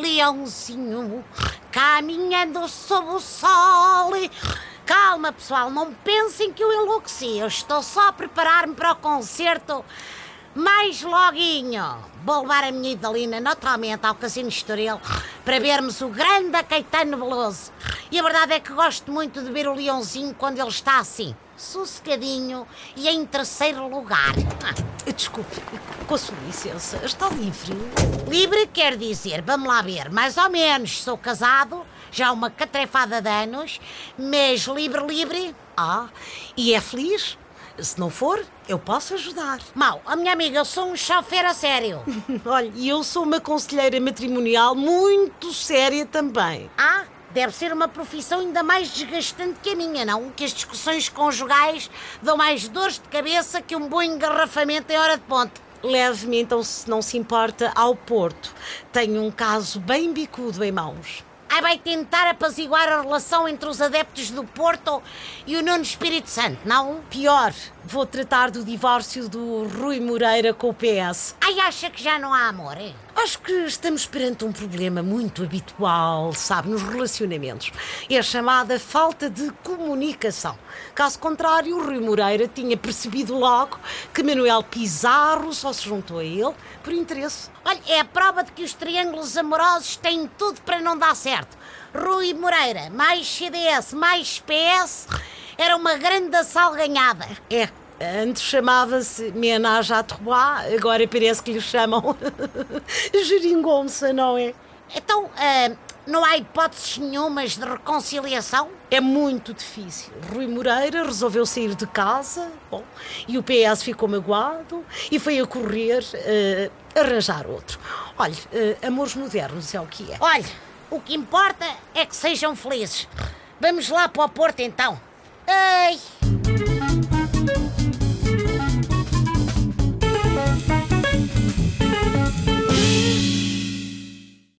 leãozinho, caminhando sob o sol. Calma, pessoal, não pensem que eu enlouqueci. Eu estou só a preparar-me para o concerto mais loguinho. Vou levar a minha Idalina naturalmente ao Casino Estoril para vermos o grande Caetano Veloso. E a verdade é que gosto muito de ver o leãozinho quando ele está assim, sossegadinho e em terceiro lugar. Desculpe, com a sua licença, está livre? Livre quer dizer, vamos lá ver, mais ou menos. Sou casado, já uma catrefada de anos, mas livre, livre. Ah, e é feliz? Se não for, eu posso ajudar. Mal, a minha amiga, eu sou um chofer a sério. Olha, e eu sou uma conselheira matrimonial muito séria também. Ah, deve ser uma profissão ainda mais desgastante que a minha, não? Que as discussões conjugais dão mais dores de cabeça que um bom engarrafamento em hora de ponte. Leve-me então, se não se importa, ao Porto. Tenho um caso bem bicudo em mãos. Aí vai tentar apaziguar a relação entre os adeptos do Porto e o Nuno Espírito Santo, não? Pior, vou tratar do divórcio do Rui Moreira com o PS. Ai, acha que já não há amor, é? Acho que estamos perante um problema muito habitual, sabe, nos relacionamentos. É a chamada falta de comunicação. Caso contrário, o Rui Moreira tinha percebido logo que Manuel Pizarro só se juntou a ele por interesse. Olha, é a prova de que os triângulos amorosos têm tudo para não dar certo. Rui Moreira, mais CDS, mais PS, era uma grande salganhada. É, Antes chamava-se Ménage à Trois, agora parece que lhe chamam Geringonça, não é? Então, uh, não há hipóteses nenhumas de reconciliação? É muito difícil. Rui Moreira resolveu sair de casa, bom, e o PS ficou magoado e foi a correr uh, arranjar outro. Olha, uh, amores modernos é o que é. Olha, o que importa é que sejam felizes. Vamos lá para o Porto então. Ai!